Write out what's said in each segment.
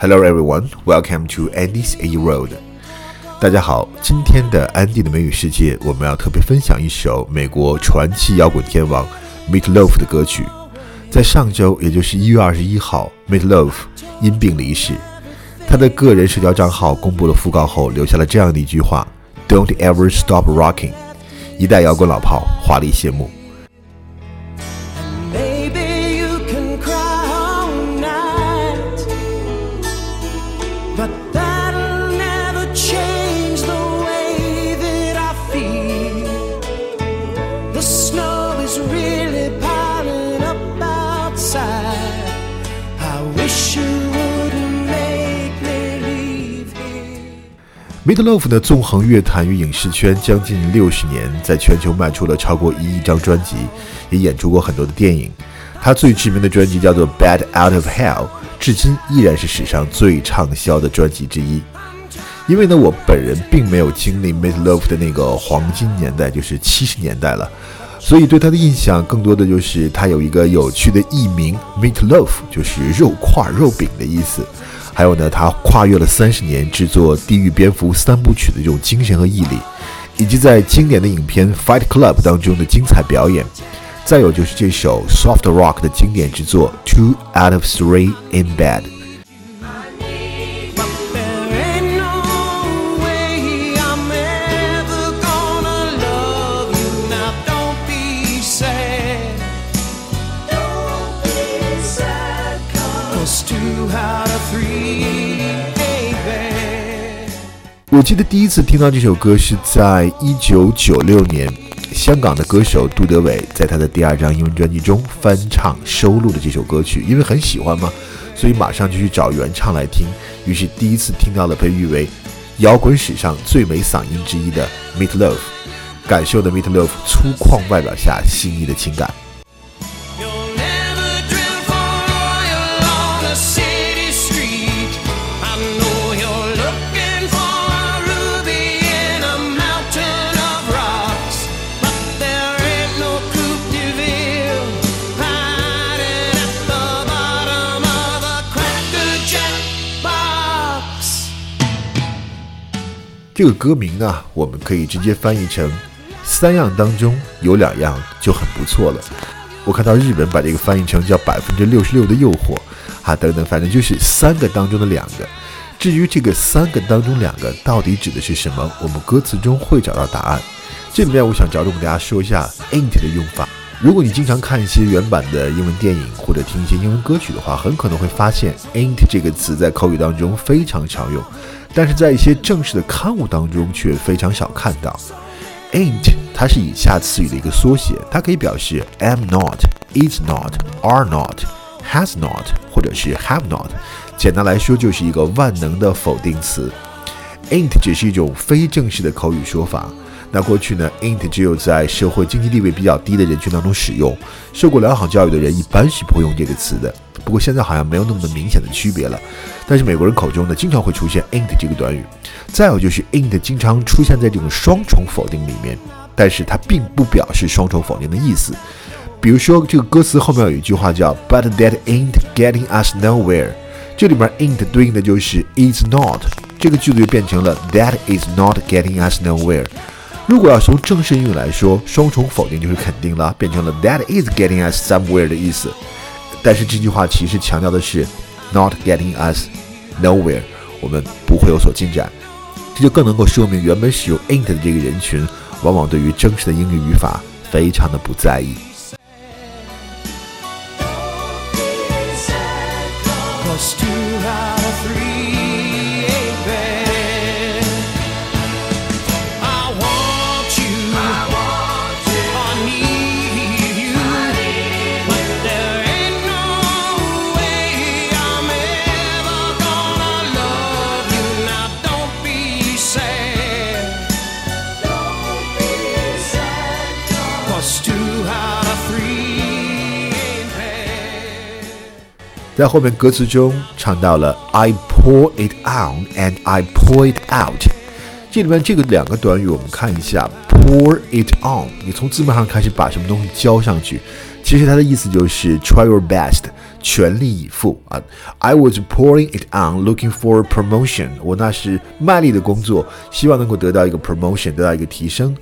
Hello everyone, welcome to Andy's A Road。大家好，今天的安迪的美语世界，我们要特别分享一首美国传奇摇滚天王 Meat Loaf 的歌曲。在上周，也就是一月二十一号，Meat Loaf 因病离世。他的个人社交账号公布了讣告后，留下了这样的一句话：“Don't ever stop rocking。”一代摇滚老炮华丽谢幕。Meatloaf 的纵横乐坛与影视圈将近六十年，在全球卖出了超过一亿张专辑，也演出过很多的电影。他最知名的专辑叫做《Bad Out of Hell》，至今依然是史上最畅销的专辑之一。因为呢，我本人并没有经历 Meatloaf 的那个黄金年代，就是七十年代了，所以对他的印象更多的就是他有一个有趣的艺名 Meatloaf，就是肉块、肉饼的意思。还有呢，他跨越了三十年制作《地狱蝙蝠》三部曲的这种精神和毅力，以及在经典的影片《Fight Club》当中的精彩表演。再有就是这首 Soft Rock 的经典之作《Two Out of Three in Bed》。我记得第一次听到这首歌是在一九九六年，香港的歌手杜德伟在他的第二张英文专辑中翻唱收录的这首歌曲，因为很喜欢嘛，所以马上就去找原唱来听。于是第一次听到了被誉为摇滚史上最美嗓音之一的 Meat Loaf，感受的 Meat Loaf 粗犷外表下细腻的情感。这个歌名呢，我们可以直接翻译成“三样当中有两样就很不错了”。我看到日本把这个翻译成叫“百分之六十六的诱惑”，啊等等，反正就是三个当中的两个。至于这个三个当中两个到底指的是什么，我们歌词中会找到答案。这里面我想着重给大家说一下 “int” 的用法。如果你经常看一些原版的英文电影或者听一些英文歌曲的话，很可能会发现 “int” 这个词在口语当中非常常用。但是在一些正式的刊物当中却非常少看到。Ain't 它是以下词语的一个缩写，它可以表示 am not, is not, are not, has not，或者是 have not。简单来说就是一个万能的否定词。Ain't 只是一种非正式的口语说法。那过去呢，ain't 只有在社会经济地位比较低的人群当中使用，受过良好教育的人一般是不会用这个词的。不过现在好像没有那么明显的区别了。但是美国人口中呢，经常会出现 ain't 这个短语。再有就是 ain't 经常出现在这种双重否定里面，但是它并不表示双重否定的意思。比如说这个歌词后面有一句话叫 But that ain't getting us nowhere，这里面 ain't 对应的就是 is not，这个句子就变成了 That is not getting us nowhere。如果要从正式英语来说，双重否定就是肯定了，变成了 That is getting us somewhere 的意思。但是这句话其实强调的是 Not getting us nowhere，我们不会有所进展。这就更能够说明原本使用 int 的这个人群，往往对于真实的英语语法非常的不在意。在后面歌词中唱到了 "I pour it on and I pour it out"，这里面这个两个短语我们看一下 pour it on，你从字面上开始把什么东西浇上去，其实它的意思就是 try your best，全力以赴啊。I was pouring it on, looking for promotion。我那是卖力的工作，希望能够得到一个 promotion，得到一个提升。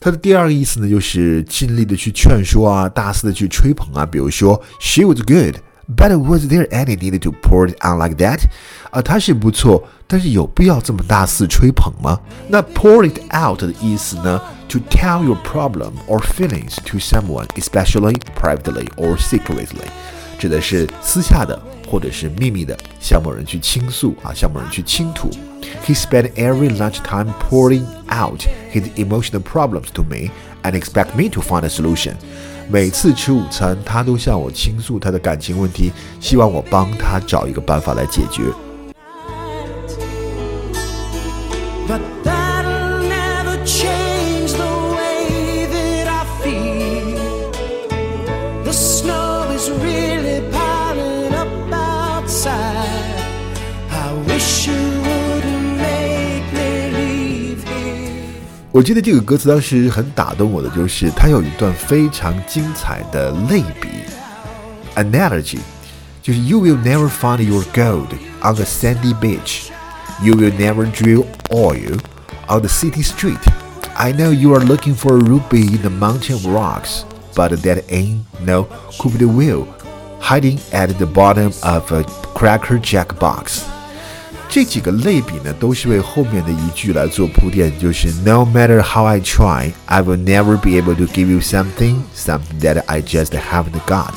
它的第二个意思呢，就是尽力的去劝说啊，大肆的去吹捧啊。比如说，She was good。But was there any need to pour it on like that？啊，它是不错，但是有必要这么大肆吹捧吗？那 pour it out 的意思呢？To tell your problem or feelings to someone, especially privately or secretly，指的是私下的或者是秘密的向某人去倾诉啊，向某人去倾吐。He spent every lunchtime pouring out his emotional problems to me and expect me to find a solution. 每次吃午餐，他都向我倾诉他的感情问题，希望我帮他找一个办法来解决。我记得这个歌词当时很打动我的，就是它有一段非常精彩的类比，analogy，就是 You will never find your gold on the sandy beach. You will never drill oil on the city street. I know you are looking for a ruby in the mountain of rocks, but that ain't no Cupid wheel hiding at the bottom of a Cracker Jack box. 这几个类比呢，都是为后面的一句来做铺垫，就是 No matter how I try, I will never be able to give you something, something that I just haven't got。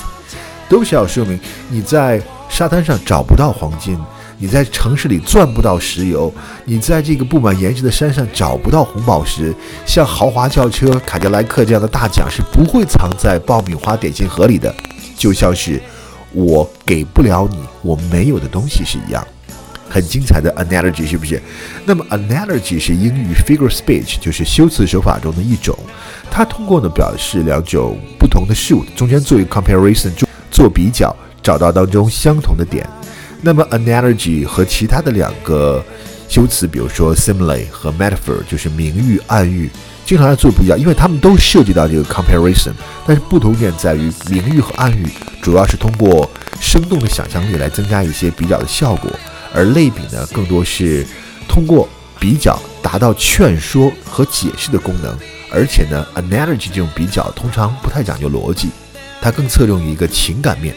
都是要说明你在沙滩上找不到黄金，你在城市里钻不到石油，你在这个布满岩石的山上找不到红宝石。像豪华轿车、卡迪莱克这样的大奖是不会藏在爆米花点心盒里的，就像是我给不了你我没有的东西是一样。很精彩的 analogy 是不是？那么 analogy 是英语 figure speech，就是修辞手法中的一种。它通过呢表示两种不同的事物中间做一个 comparison，做比较，找到当中相同的点。那么 analogy 和其他的两个修辞，比如说 simile 和 metaphor，就是明喻、暗喻，经常要做比较，因为它们都涉及到这个 comparison。但是不同点在于，明喻和暗喻主要是通过生动的想象力来增加一些比较的效果。而类比呢，更多是通过比较达到劝说和解释的功能，而且呢，analogy 这种比较通常不太讲究逻辑，它更侧重于一个情感面。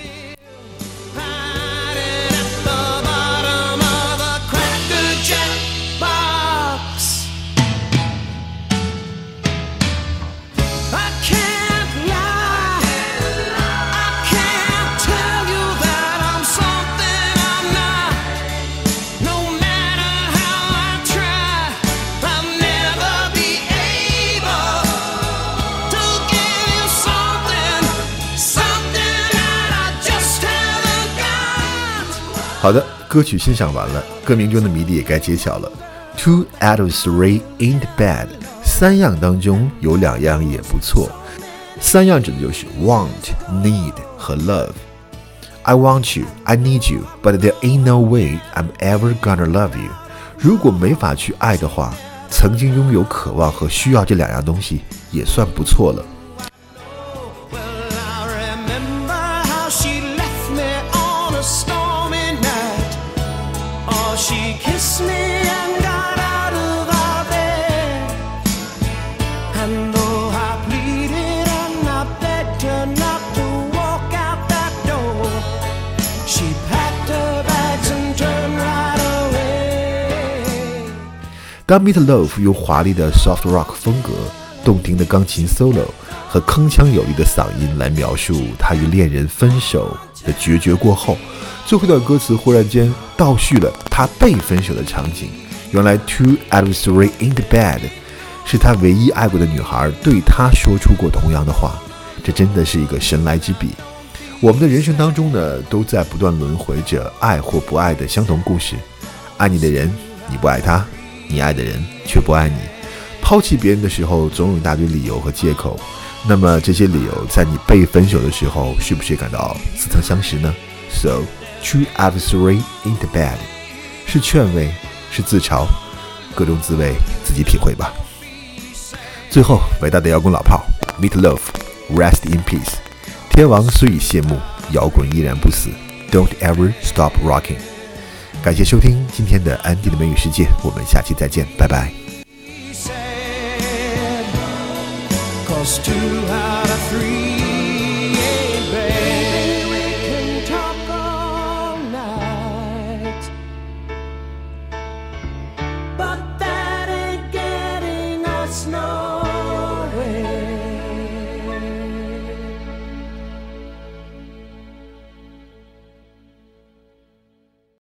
好的，歌曲欣赏完了，歌名中的谜底也该揭晓了。Two out of three ain't bad，三样当中有两样也不错。三样指的就是 want、need 和 love。I want you, I need you, but there ain't no way I'm ever gonna love you。如果没法去爱的话，曾经拥有渴望和需要这两样东西也算不错了。当 Meat Loaf 用华丽的 soft rock 风格、动听的钢琴 solo 和铿锵有力的嗓音来描述他与恋人分手的决绝过后，最后一段歌词忽然间倒叙了他被分手的场景。原来 Two out of three in the bed 是他唯一爱过的女孩对他说出过同样的话。这真的是一个神来之笔。我们的人生当中呢，都在不断轮回着爱或不爱的相同故事。爱你的人，你不爱他。你爱的人却不爱你，抛弃别人的时候总有一大堆理由和借口。那么这些理由在你被分手的时候，是不是感到似曾相识呢？So two out of three ain't bad，是劝慰，是自嘲，各种滋味自己体会吧。最后，伟大的摇滚老炮 Meat Loaf，Rest in Peace。天王虽已谢幕，摇滚依然不死。Don't ever stop rocking。感谢收听今天的安迪的美女世界，我们下期再见，拜拜。